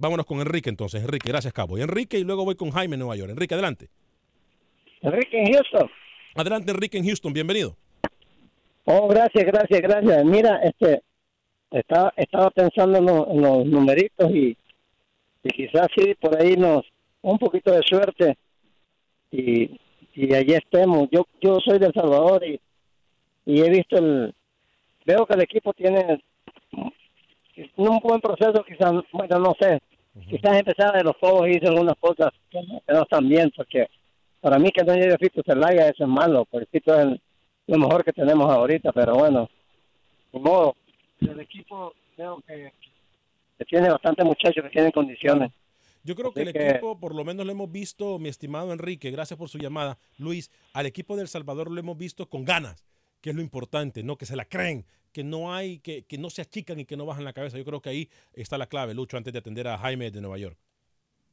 Vámonos con Enrique entonces. Enrique, gracias, Cabo. Enrique y luego voy con Jaime en Nueva York. Enrique, adelante. Enrique en Houston. Adelante, Enrique en Houston. Bienvenido. Oh, gracias, gracias, gracias. Mira, este, estaba, estaba pensando en, los numeritos y, quizás sí, por ahí nos, un poquito de suerte y, y allí estemos. Yo, yo soy de El Salvador y, y he visto el, veo que el equipo tiene un buen proceso, quizás, bueno, no sé, quizás empezar de los juegos y hice algunas cosas que no, están bien, porque para mí que no haya Fito Celaya eso es malo, porque Fito es lo mejor que tenemos ahorita, pero bueno, de modo, el equipo creo que, tiene bastante muchachos que tienen condiciones. Yo creo que el equipo, por lo menos lo hemos visto, mi estimado Enrique, gracias por su llamada, Luis, al equipo del Salvador lo hemos visto con ganas, que es lo importante, ¿no? Que se la creen, que no hay, que, no se achican y que no bajan la cabeza. Yo creo que ahí está la clave, Lucho, antes de atender a Jaime de Nueva York.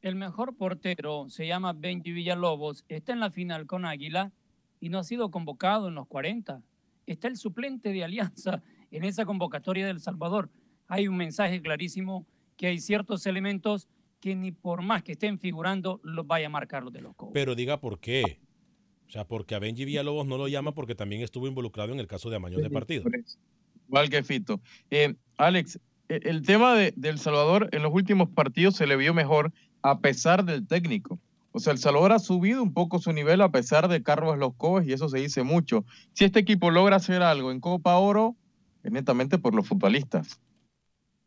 El mejor portero se llama Benji Villalobos, está en la final con Águila y no ha sido convocado en los 40. Está el suplente de Alianza en esa convocatoria del Salvador. Hay un mensaje clarísimo que hay ciertos elementos que ni por más que estén figurando los vaya a marcar los de los Cobos. Pero diga por qué. O sea, porque a Benji Villalobos no lo llama porque también estuvo involucrado en el caso de amaños de partido. Igual que Fito. Eh, Alex, e- el tema de, de El Salvador en los últimos partidos se le vio mejor a pesar del técnico. O sea, El Salvador ha subido un poco su nivel a pesar de Carlos Los Cobos y eso se dice mucho. Si este equipo logra hacer algo en Copa Oro, es netamente por los futbolistas.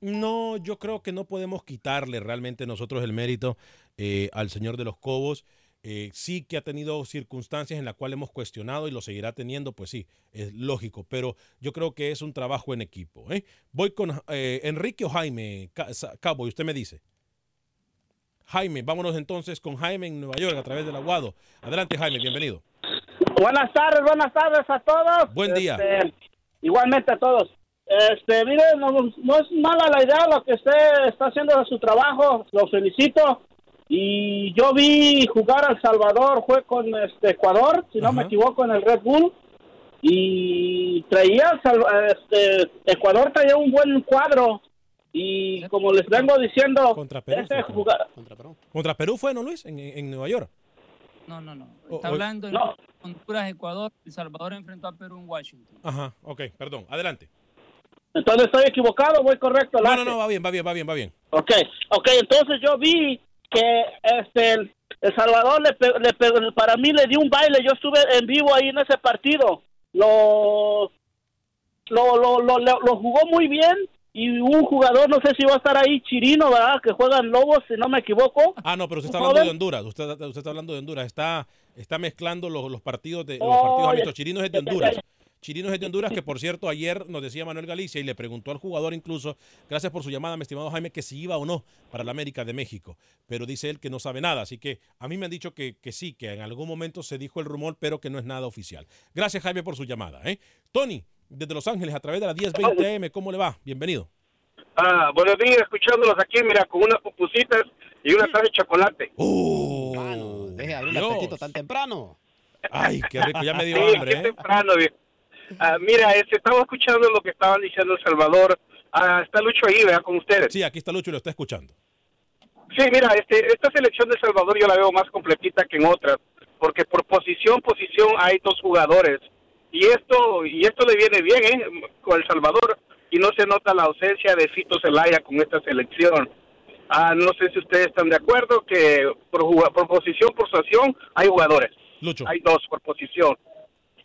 No, yo creo que no podemos quitarle realmente nosotros el mérito eh, al señor de los Cobos. Eh, sí que ha tenido circunstancias en las cuales hemos cuestionado y lo seguirá teniendo, pues sí, es lógico, pero yo creo que es un trabajo en equipo. ¿eh? Voy con eh, Enrique o Jaime Cabo, y usted me dice. Jaime, vámonos entonces con Jaime en Nueva York a través del Aguado. Adelante Jaime, bienvenido. Buenas tardes, buenas tardes a todos. Buen día. Este, igualmente a todos. Este, mire, no, no es mala la idea lo que usted está haciendo de su trabajo, lo felicito. Y yo vi jugar al Salvador, fue con este Ecuador, si no me equivoco, en el Red Bull. Y traía, el este, Ecuador traía un buen cuadro. Y como les vengo diciendo, Perú ese fue, jugar, Contra Perú fue, ¿no, Luis? En, en Nueva York. No, no, no. O- Está o- hablando de No. Honduras, Ecuador. El Salvador enfrentó a Perú en Washington. Ajá, ok, perdón. Adelante. entonces estoy equivocado, voy correcto. No, no, no, va bien, va bien, va bien, va bien. Ok, ok, entonces yo vi que este el, El Salvador le, le para mí le dio un baile, yo estuve en vivo ahí en ese partido. Lo lo, lo, lo, jugó muy bien y un jugador, no sé si va a estar ahí, Chirino, ¿verdad? Que juega en Lobos, si no me equivoco. Ah, no, pero usted está hablando de joven. Honduras. Usted, usted está hablando de Honduras. Está, está mezclando los, los partidos de los Oh, partidos amistosos. Chirinos es de Honduras. Chirinos es de Honduras, que [laughs] por cierto, ayer nos decía Manuel Galicia y le preguntó al jugador incluso, gracias por su llamada, mi estimado Jaime, que si iba o no para la América de México. Pero dice él que no sabe nada. Así que a mí me han dicho que, que sí, que en algún momento se dijo el rumor, pero que no es nada oficial. Gracias, Jaime, por su llamada. ¿eh? Tony, desde Los Ángeles, a través de la 1020 AM, ¿cómo le va? Bienvenido. Ah, buenos días, escuchándolos aquí, mira, con unas pupusitas y una taza de chocolate. Deje de abrir el tan temprano. Ay, qué rico, ya me dio Sí, hambre. qué ¿eh? temprano, viejo. Ah, mira, este, estaba escuchando lo que estaban diciendo El Salvador. Ah, está Lucho ahí, ¿verdad? Con ustedes. Sí, aquí está Lucho y lo está escuchando. Sí, mira, este, esta selección de El Salvador yo la veo más completita que en otras, porque por posición, posición hay dos jugadores. Y esto, y esto le viene bien, ¿eh? Con El Salvador, y no se nota la ausencia de Fito Zelaya con esta selección. Ah, no sé si ustedes están de acuerdo que por posición, por situación, hay jugadores. Lucho. Hay dos por posición.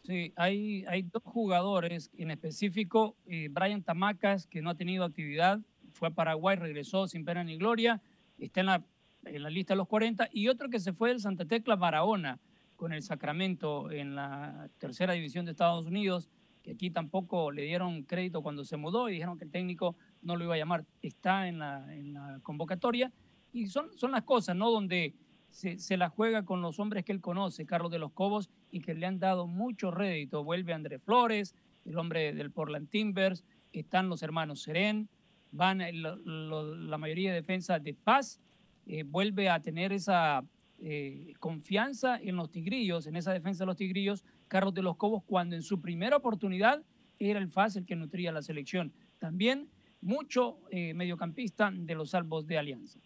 Sí, hay, hay dos jugadores, en específico eh, Brian Tamacas, que no ha tenido actividad, fue a Paraguay, regresó sin pena ni gloria, está en la, en la lista de los 40, y otro que se fue del Santa Tecla Barahona con el Sacramento en la tercera división de Estados Unidos, que aquí tampoco le dieron crédito cuando se mudó y dijeron que el técnico no lo iba a llamar, está en la, en la convocatoria, y son, son las cosas, ¿no? Donde se, la juega con los hombres que él conoce, Carlos de los Cobos, y que le han dado mucho rédito. Vuelve Andrés Flores, el hombre del Portland Timbers, están los hermanos Seren, van lo- la mayoría de defensa de paz, eh, vuelve a tener esa eh, confianza en los tigrillos, en esa defensa de los tigrillos, Carlos de los Cobos, cuando en su primera oportunidad era el FAS el que nutría la selección. También mucho eh, mediocampista de los salvos de Alianza.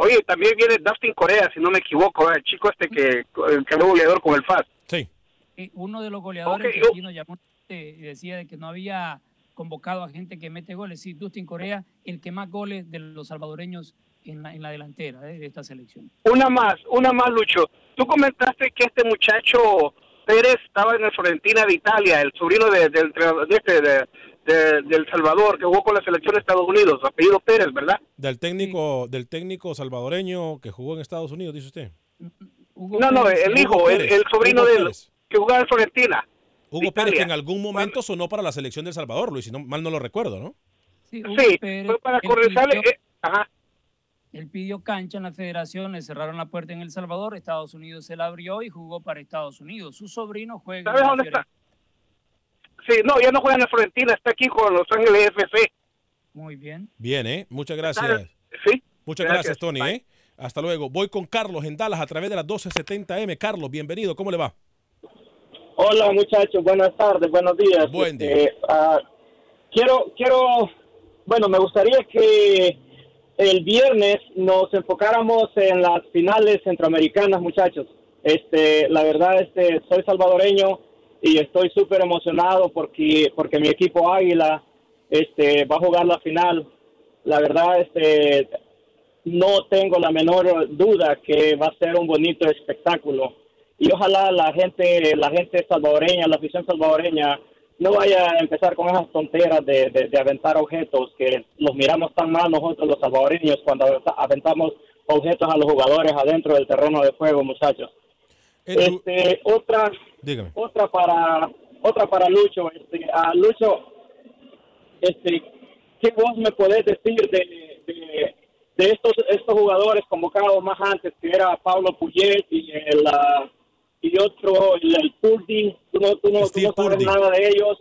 Oye, también viene Dustin Corea, si no me equivoco, ¿verdad? el chico este que, el que fue goleador con el FAS. Sí. Eh, uno de los goleadores Ok, que yo- aquí nos llamó eh, y decía de que no había convocado a gente que mete goles. Sí, Dustin Corea, el que más goles de los salvadoreños en la, en la delantera eh, de esta selección. Una más, una más, Lucho. Tú comentaste que este muchacho Pérez estaba en el Florentina de Italia, el sobrino de, del entrenador- de este, de, de- del Salvador, que jugó con la selección de Estados Unidos, apellido Pérez, ¿verdad? Del técnico, del técnico salvadoreño que jugó en Estados Unidos, dice usted. No, no, el hijo, el, el sobrino Hugo del Pérez. que jugaba en Florentina. Hugo Pérez, que en algún momento sonó para la selección del Salvador, Luis, si no, mal no lo recuerdo, ¿no? Sí, Sí, fue para él pidió- eh, ajá. Él pidió cancha en la federación, le cerraron la puerta en El Salvador, Estados Unidos se la abrió y jugó para Estados Unidos. Su sobrino juega. ¿Sabes dónde está? Sí, no, ya no juega en la Florentina, está aquí con Los Ángeles FC. Muy bien. Bien, ¿eh? Muchas gracias. Sí. Muchas Gracias. gracias, Tony, Bye. ¿eh? Hasta luego. Voy con Carlos en Dallas a través de las 1270M. Carlos, bienvenido. ¿Cómo le va? Hola muchachos, buenas tardes, buenos días. Buen día. Este, ah, quiero, quiero, bueno, me gustaría que el viernes nos enfocáramos en las finales centroamericanas, muchachos. Este, la verdad, este, soy salvadoreño y estoy súper emocionado porque, porque mi equipo Águila, este, va a jugar la final. La verdad, este, no tengo la menor duda que va a ser un bonito espectáculo y ojalá la gente, la gente salvadoreña, la afición salvadoreña, no vaya a empezar con esas tonteras de, de, de aventar objetos que los miramos tan mal nosotros los salvadoreños cuando aventamos objetos a los jugadores adentro del terreno de juego, muchachos. Este, otra, Dígame. otra para, otra para Lucho, este, a Lucho, este, ¿qué vos me podés decir de, de, de estos, estos jugadores convocados más antes, que era Pablo Puyet y el, ah, y otro, el, el Purdy, tú no, tú no, tú no sabes Purdy. nada de ellos.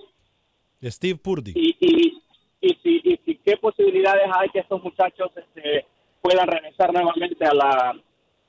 Steve Purdy. Y, y, y, y si qué posibilidades hay que estos muchachos este, puedan regresar nuevamente a la,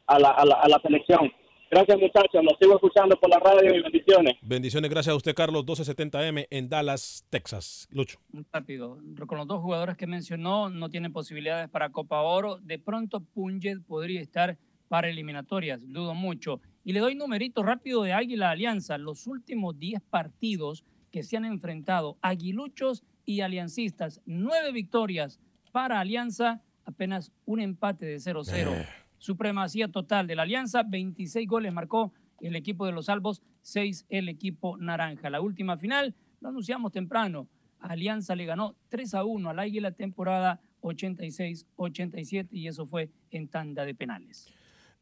a la, a la, a la selección. Gracias muchachos, los sigo escuchando por la radio y bendiciones. Bendiciones, gracias a usted, Carlos. 1270M en Dallas, Texas. Lucho. Muy rápido. Con los dos jugadores que mencionó, no tienen posibilidades para Copa Oro. De pronto, Punget podría estar para eliminatorias, dudo mucho. Y le doy numerito rápido de Águila Alianza. Los últimos 10 partidos que se han enfrentado, aguiluchos y aliancistas, nueve victorias para Alianza, apenas un empate de 0-0. Supremacía total de la Alianza, 26 goles marcó el equipo de los Salvos, 6 el equipo naranja. La última final, lo anunciamos temprano, Alianza le ganó 3 a 1 al Águila temporada 86-87 y eso fue en tanda de penales.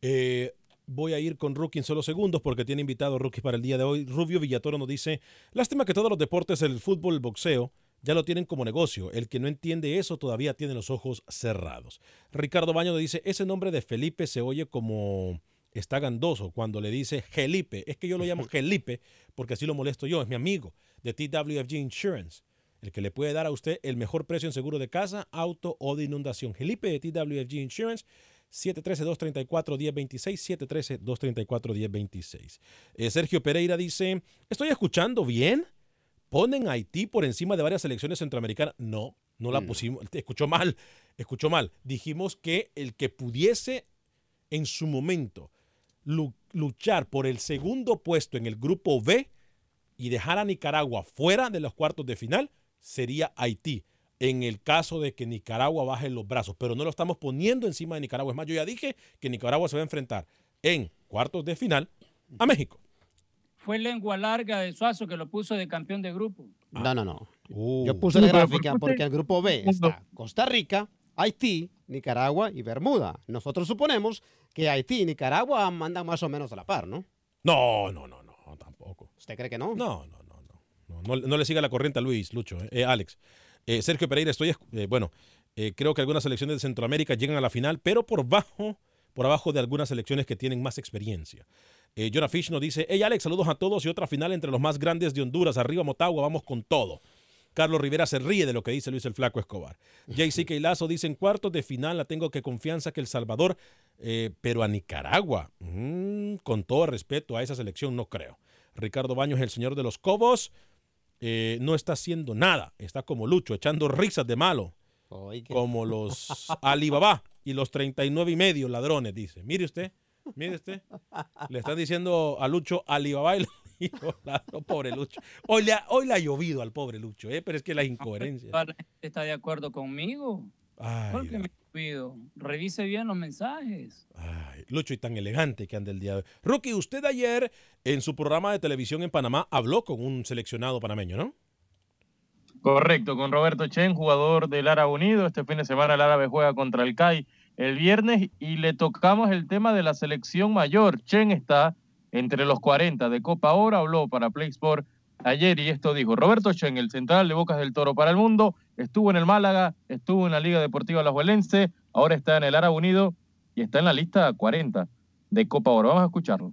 Eh, voy a ir con Rookie en solo segundos porque tiene invitado Rookie para el día de hoy. Rubio Villatoro nos dice, lástima que todos los deportes, el fútbol, el boxeo, ya lo tienen como negocio. El que no entiende eso todavía tiene los ojos cerrados. Ricardo Baño dice, ese nombre de Felipe se oye como está gandoso cuando le dice Gelipe. Es que yo lo llamo [laughs] Gelipe porque así lo molesto yo, es mi amigo de TWFG Insurance. El que le puede dar a usted el mejor precio en seguro de casa, auto o de inundación. Gelipe de TWFG Insurance, 713-234-1026, 713-234-1026. Eh, Sergio Pereira dice, estoy escuchando bien. ¿Ponen a Haití por encima de varias selecciones centroamericanas? No, no la Mm. pusimos. Escuchó mal, escuchó mal. Dijimos que el que pudiese en su momento lu- luchar por el segundo puesto en el grupo B y dejar a Nicaragua fuera de los cuartos de final sería Haití. En el caso de que Nicaragua baje los brazos, pero no lo estamos poniendo encima de Nicaragua. Es más, yo ya dije que Nicaragua se va a enfrentar en cuartos de final a México. Fue lengua larga de Suazo que lo puso de campeón de grupo. No, no, no. Uh. Yo puse la No, gráfica ¿por qué porque el grupo B está Costa Rica, Haití, Nicaragua y Bermuda. Nosotros suponemos que Haití y Nicaragua mandan más o menos a la par, ¿no? No, no, no, no, tampoco. ¿Usted cree que no? No, no, no, no. No, no le siga la corriente a Luis, Lucho, eh, eh, Alex. Eh, Sergio Pereira, estoy, eh, bueno, eh, creo que algunas selecciones de Centroamérica llegan a la final, pero por bajo, por abajo de algunas selecciones que tienen más experiencia. Eh, Jonah Fish nos dice, hey Alex, saludos a todos y otra final entre los más grandes de Honduras. Arriba Motagua, vamos con todo. Carlos Rivera se ríe de lo que dice Luis el Flaco Escobar. JC [laughs] Lazo dice, en cuartos de final la tengo que confianza que El Salvador, eh, pero a Nicaragua, mm, con todo respeto a esa selección, no creo. Ricardo Baños, el señor de los Cobos, eh, no está haciendo nada. Está como Lucho, echando risas de malo. Como [laughs] los Alibaba y los 39 y medio ladrones, dice. Mire usted, mire usted. Le están diciendo a Lucho Alibaba y. [laughs] Pobre Lucho. Hoy le, ha, hoy le ha llovido al pobre Lucho, ¿eh? pero es que la incoherencia. ¿Está de acuerdo conmigo? Ay, ¿Por qué me cuido? Revise bien los mensajes. Ay, Lucho y tan elegante que anda el día de hoy. Rookie, usted ayer en su programa de televisión en Panamá habló con un seleccionado panameño, ¿no? Correcto, con Roberto Chen, jugador del Árabe Unido. Este fin de semana el Árabe juega contra el CAI el viernes y le tocamos el tema de la selección mayor. Chen está entre los 40 de Copa Oro, habló para Play Sport ayer y esto dijo. Roberto Chen, el central de Bocas del Toro para el mundo, estuvo en el Málaga, estuvo en la Liga Deportiva Alajuelense, ahora está en el Árabe Unido y está en la lista 40 de Copa Oro. Vamos a escucharlo.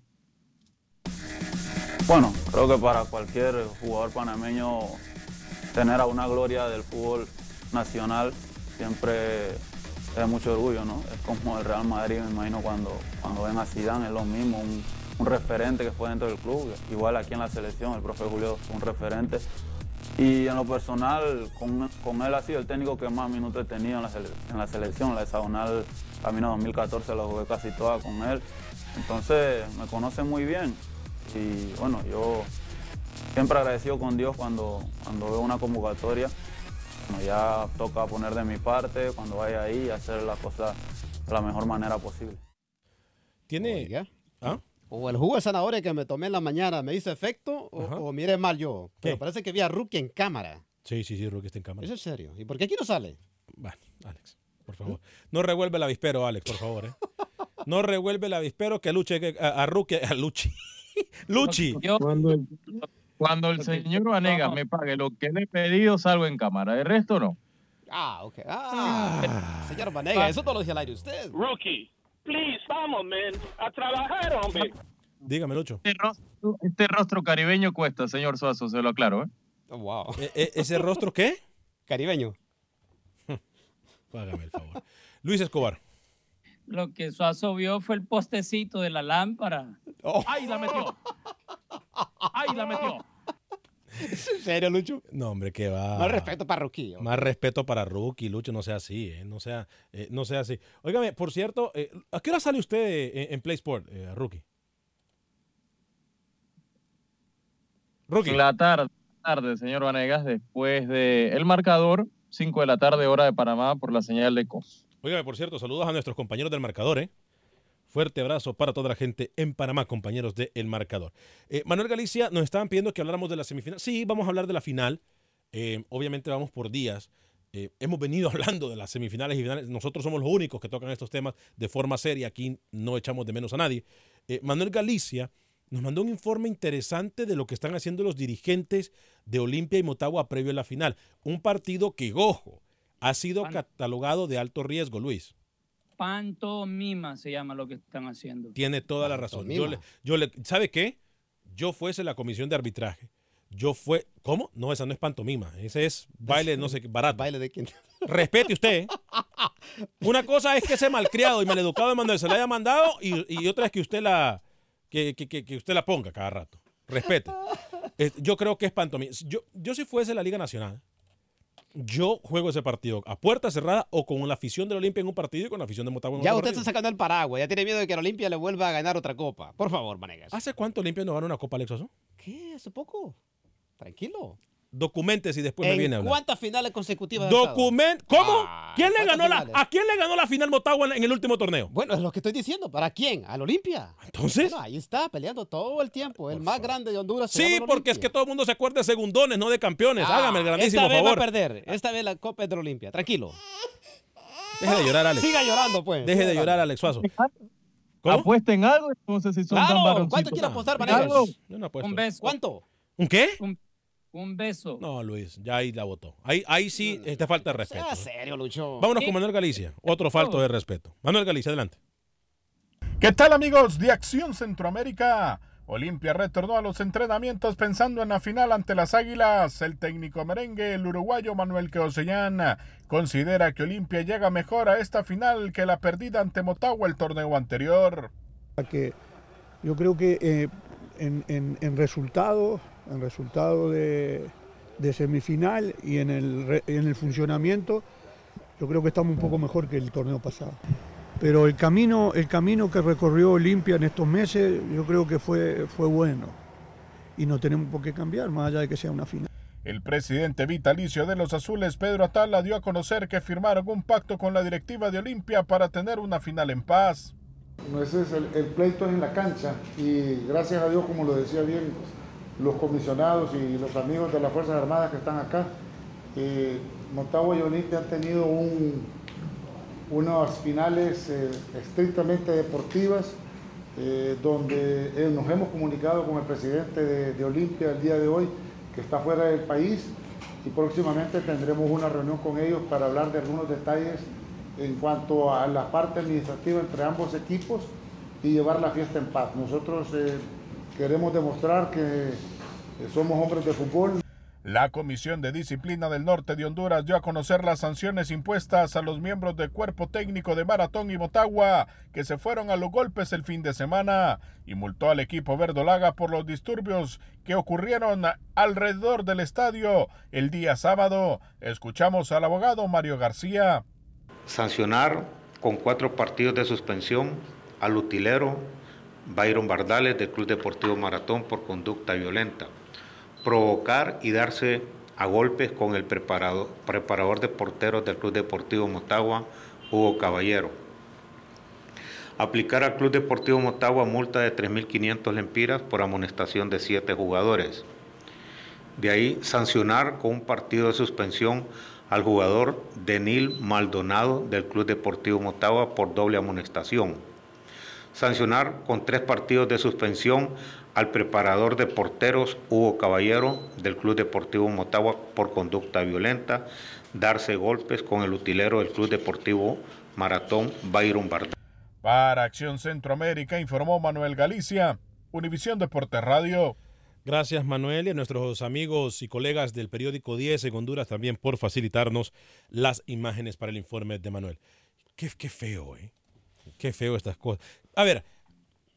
Bueno, creo que para cualquier jugador panameño tener a una gloria del fútbol nacional siempre es mucho orgullo, ¿no? Es como el Real Madrid, me imagino, cuando, cuando ven a Zidane, es lo mismo, un, referente que fue dentro del club. Igual aquí en la selección, el profe Julio es un referente. Y en lo personal, con, con él ha sido el técnico que más minutos he tenido en la, sele- la selección. La hexagonal camino 2014 la jugué casi toda con él. Entonces me conoce muy bien. Y bueno, yo siempre agradecido con Dios cuando, cuando veo una convocatoria. Bueno, ya toca poner de mi parte cuando vaya ahí y hacer las cosas de la mejor manera posible. Tiene. ¿Ah? O el jugo de zanahoria que me tomé en la mañana me hizo efecto o, o mire mal yo. Pero parece que vi a Rookie en cámara. Sí, sí, sí, Rookie está en cámara. ¿Es en serio? ¿Y por qué aquí no sale? Bueno, Alex, por favor. No revuelve el avispero, Alex, por favor. ¿eh? [laughs] No revuelve el avispero que luche que- a, a Rookie, a Luchi. [laughs] Luchi. El, cuando el señor Vanegas me pague lo que le he pedido, salgo en cámara. El resto no. Ah, ok. Ah, señor Vanega, eso no lo dice al aire usted. Rookie, please, vamos, man, a trabajar, hombre. Dígame, Lucho. Este rostro, este rostro caribeño cuesta, señor Suazo, se lo aclaro. ¿eh? wow. ¿E- e- ¿Ese rostro qué? Caribeño. [laughs] Págame el favor. Luis Escobar. Lo que Suazo vio fue el postecito de la lámpara. ¡Ahí la metió! ¡Ahí la metió! ¿Es [laughs] en serio, Lucho? No, hombre, que va. Más respeto para Rookie. Más respeto para Rookie, Lucho, no sea así, ¿eh? no, sea, eh, no sea así. Óigame, por cierto, eh, ¿a qué hora sale usted eh, en, Play Sport, eh, Rookie? Rookie. La tarde, tarde, señor Vanegas, después de el marcador, 5 de la tarde, hora de Panamá, por la señal de COS. Óigame, por cierto, saludos a nuestros compañeros del marcador, ¿eh? Fuerte abrazo para toda la gente en Panamá, compañeros de El Marcador. Eh, Manuel Galicia, nos estaban pidiendo que habláramos de la semifinal. Sí, vamos a hablar de la final. Eh, obviamente vamos por días. Eh, hemos venido [laughs] hablando de las semifinales y finales. Nosotros somos los únicos que tocan estos temas de forma seria. Aquí no echamos de menos a nadie. Manuel Galicia nos mandó un informe interesante de lo que están haciendo los dirigentes de Olimpia y Motagua previo a la final. Un partido que, ojo, ha sido catalogado de alto riesgo, Luis. Pantomima se llama lo que están haciendo. Tiene toda la razón. Yo le, yo le, ¿Sabe qué? Yo fuese la comisión de arbitraje. Yo fue. ¿Cómo? No, esa no es pantomima. Ese es baile, no sé qué, barato. ¿Baile de quién? Respete usted. [laughs] Una cosa es que ese malcriado y maleducado de Manuel se la haya mandado y, y otra es que usted la. Que, que- que- que usted la ponga cada rato. Respete. Eh, yo creo que es pantomima. Yo, yo si fuese la Liga Nacional, yo juego ese partido a puerta cerrada o con la afición de la Olimpia en un partido y con la afición de Motagua en Ya otro usted partido. está sacando el paraguas. Ya tiene miedo de que la Olimpia le vuelva a ganar otra copa. Por favor, Vanegas. ¿Hace cuánto Olimpia no gana una Copa, Alex Oso? ¿Qué? ¿Hace poco? Tranquilo. Documentes y después me ¿En viene a hablar. cuántas finales consecutivas? Document. ¿Cómo? ¿Quién le ¿cuántas ganó la? ¿A quién le ganó la final Motagua en, en el último torneo? Bueno, es lo que estoy diciendo. ¿Para quién? ¿Al Olimpia? Entonces. Bueno, ahí está, peleando todo el tiempo. El más grande de Honduras. Sí, porque es que todo el mundo se acuerda de segundones, no de campeones. Ah, Hágame el grandísimo Esta vez favor. va a perder. Esta vez la copa es de la Olimpia. Tranquilo. Deje de llorar, Alex. Siga llorando, pues. Deje de llorar, Alex Suazo. ¿Cómo? Apuesten algo, entonces si son Claro, tan varoncitos. ¿cuánto quiere apostar. Vanegas? Yo no apuesto. Un beso. ¿Cuánto? ¿Un qué? Un, un beso. No, Luis, ya ahí la votó. Ahí, ahí sí te falta de respeto. Sea serio, Lucho. Vámonos con Manuel Galicia. Otro falto de respeto. Manuel Galicia, adelante. ¿Qué tal amigos de Acción Centroamérica? Olimpia retornó a los entrenamientos pensando en la final ante las Águilas. El técnico merengue, el uruguayo Manuel Queosellán, considera que Olimpia llega mejor a esta final que la perdida ante Motagua el torneo anterior. que yo creo que eh, en, en- en resultado, en resultado de, de semifinal y en el, re- en el funcionamiento, yo creo que estamos un poco mejor que el torneo pasado. Pero el camino, el camino que recorrió Olimpia en estos meses, yo creo que fue, fue bueno. Y no tenemos por qué cambiar, más allá de que sea una final. El presidente vitalicio de los Azules, Pedro Atala, dio a conocer que firmaron un pacto con la directiva de Olimpia para tener una final en paz. Ese es el, el pleito en la cancha y gracias a Dios, como lo decía bien los comisionados y los amigos de las Fuerzas Armadas que están acá, eh, y Olimpia han tenido un- unas finales eh, estrictamente deportivas eh, donde eh, nos hemos comunicado con el presidente de, de Olimpia el día de hoy que está fuera del país y próximamente tendremos una reunión con ellos para hablar de algunos detalles en cuanto a la parte administrativa entre ambos equipos y llevar la fiesta en paz. Nosotros eh, queremos demostrar que somos hombres de fútbol. La Comisión de Disciplina del Norte de Honduras dio a conocer las sanciones impuestas a los miembros del cuerpo técnico de Maratón y Motagua que se fueron a los golpes el fin de semana y multó al equipo verdolaga por los disturbios que ocurrieron alrededor del estadio el día sábado. Escuchamos al abogado Mario García. Sancionar con cuatro partidos de suspensión al utilero Byron Bardales del Club Deportivo Maratón por conducta violenta provocar y darse a golpes con el preparador, de porteros del Club Deportivo Motagua, Hugo Caballero. Aplicar al Club Deportivo Motagua multa de 3.500 lempiras por amonestación de siete jugadores. De ahí sancionar con un partido de suspensión al jugador Denil Maldonado del Club Deportivo Motagua por doble amonestación. Sancionar con tres partidos de suspensión al preparador de porteros Hugo Caballero del Club Deportivo Motagua por conducta violenta, darse golpes con el utilero del Club Deportivo Maratón Byron Bardal. Para Acción Centroamérica informó Manuel Galicia, Univisión Deportes Radio. Gracias Manuel y a nuestros amigos y colegas del periódico 10 en Honduras también por facilitarnos las imágenes para el informe de Manuel. Qué, qué feo, ¿eh? Qué feo estas cosas. A ver,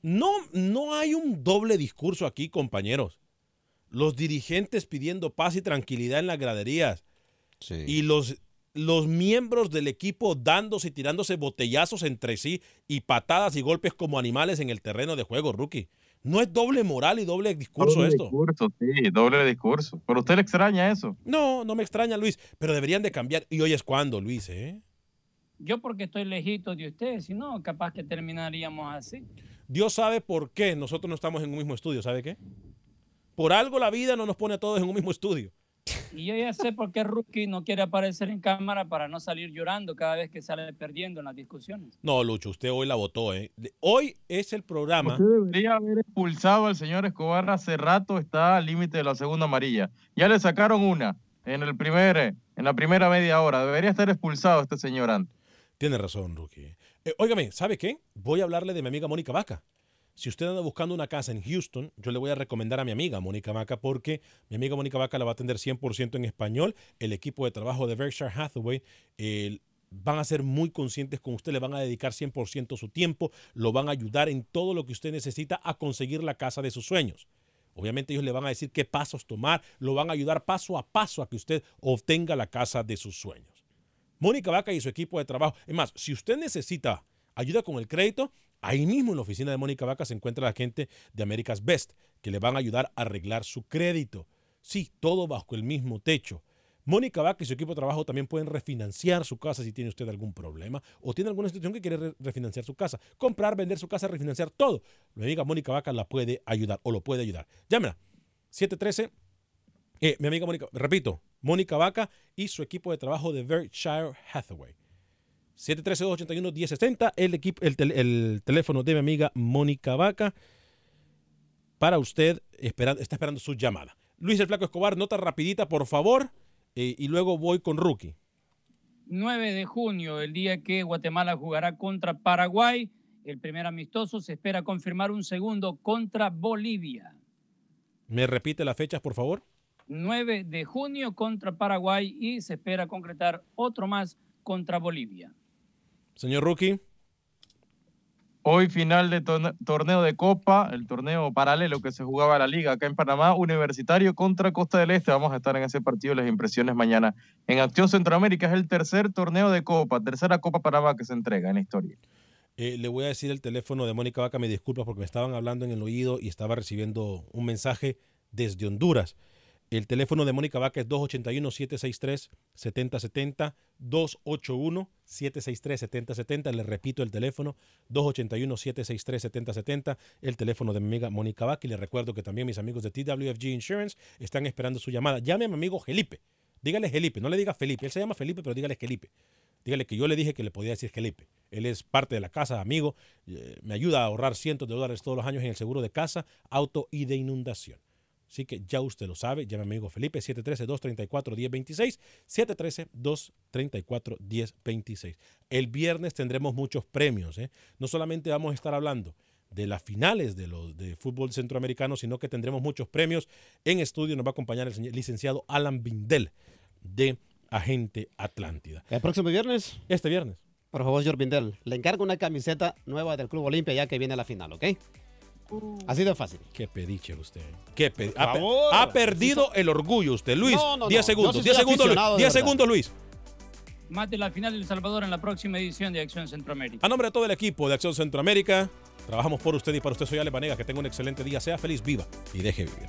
no, no hay un doble discurso aquí, compañeros. Los dirigentes pidiendo paz y tranquilidad en las graderías. Y los, los miembros del equipo dándose y tirándose botellazos entre sí y patadas y golpes como animales en el terreno de juego, rookie. No es doble moral y doble discurso doble esto. Discurso, sí, doble discurso. ¿Pero usted le extraña eso? No, no me extraña, Luis, pero deberían de cambiar. Y hoy es cuando, Luis, ¿eh? Yo porque estoy lejito de ustedes, si no, capaz que terminaríamos así. Dios sabe por qué nosotros no estamos en un mismo estudio, ¿sabe qué? Por algo la vida no nos pone a todos en un mismo estudio. Y yo ya sé por qué Rookie no quiere aparecer en cámara para no salir llorando cada vez que sale perdiendo en las discusiones. No, Lucho, usted hoy la votó, ¿eh? Hoy es el programa. Usted debería haber expulsado al señor Escobar hace rato, está al límite de la segunda amarilla. Ya le sacaron una en el primer, en la primera media hora. Debería estar expulsado este señor antes. Tiene razón, Rookie. Eh, óigame, ¿sabe qué? Voy a hablarle de mi amiga Mónica Vaca. Si usted anda buscando una casa en Houston, yo le voy a recomendar a mi amiga Mónica Vaca porque mi amiga Mónica Vaca la va a atender 100% en español. El equipo de trabajo de Berkshire Hathaway van a ser muy conscientes con usted, le van a dedicar 100% su tiempo, lo van a ayudar en todo lo que usted necesita a conseguir la casa de sus sueños. Obviamente ellos le van a decir qué pasos tomar, lo van a ayudar paso a paso a que usted obtenga la casa de sus sueños. Mónica Vaca y su equipo de trabajo. Es más, si usted necesita ayuda con el crédito, ahí mismo en la oficina de Mónica Vaca se encuentra la gente de America's Best, que le van a ayudar a arreglar su crédito. Sí, todo bajo el mismo techo. Mónica Vaca y su equipo de trabajo también pueden refinanciar su casa si tiene usted algún problema o tiene alguna institución que quiere refinanciar su casa. Comprar, vender su casa, refinanciar todo. Mi amiga Mónica Vaca la puede ayudar o lo puede ayudar. Llámela. 713 eh, mi amiga Mónica, repito, Mónica Vaca y su equipo de trabajo de Berkshire Hathaway. 713-281-1060, el, equipo, el, el, teléfono de mi amiga Mónica Vaca. Para usted, está esperando su llamada. Luis el Flaco Escobar, nota rapidita, por favor, eh, y luego voy con Rookie. 9 de junio, el día que Guatemala jugará contra Paraguay. El primer amistoso se espera confirmar un segundo contra Bolivia. ¿Me repite las fechas, por favor? 9 de junio contra Paraguay y se espera concretar otro más contra Bolivia. Señor Rookie. Hoy final de torneo de Copa, el torneo paralelo que se jugaba la liga acá en Panamá, Universitario contra Costa del Este. Vamos a estar en ese partido, las impresiones mañana. En Acción Centroamérica es el tercer torneo de Copa, tercera Copa Panamá que se entrega en la historia. Eh, le voy a decir el teléfono de Mónica Vaca, me disculpa porque me estaban hablando en el oído y estaba recibiendo un mensaje desde Honduras. El teléfono de Mónica Vaca es 281-763-7070, 281-763-7070. Le repito el teléfono, 281-763-7070, el teléfono de mi amiga Mónica Vaca. Y le recuerdo que también mis amigos de TWFG Insurance están esperando su llamada. Llame a mi amigo Felipe. Dígale Felipe, no le diga Felipe. Él se llama Felipe, pero dígale Felipe. Dígale que yo le dije que le podía decir Felipe. Él es parte de la casa, amigo. Eh, me ayuda a ahorrar cientos de dólares todos los años en el seguro de casa, auto y de inundación. Así que ya usted lo sabe, llame a mi amigo Felipe, 713-234-1026, 713-234-1026. El viernes tendremos muchos premios, ¿eh? No solamente vamos a estar hablando de las finales de los de fútbol centroamericano, sino que tendremos muchos premios. En estudio nos va a acompañar el señor- licenciado Alan Bindel de Agente Atlántida. El próximo viernes. Este viernes. Por favor, George Bindel, le encargo una camiseta nueva del Club Olimpia ya que viene la final, ¿ok? Así de fácil. Qué pediche usted. Qué pe- ha, pe- ha perdido el orgullo usted, Luis. No, no, 10 no. segundos, Yo sí 10 soy segundos, Luis. aficionado de 10 verdad. segundos, Luis. Más de la final de El Salvador en la próxima edición de Acción Centroamérica. A nombre de todo el equipo de Acción Centroamérica, trabajamos por usted y para usted. Soy Ale Panega. Que tenga un excelente día. Sea feliz, viva y deje vivir.